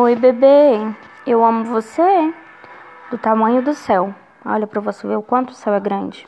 Oi, bebê. Eu amo você. Do tamanho do céu. Olha para você ver o quanto o céu é grande.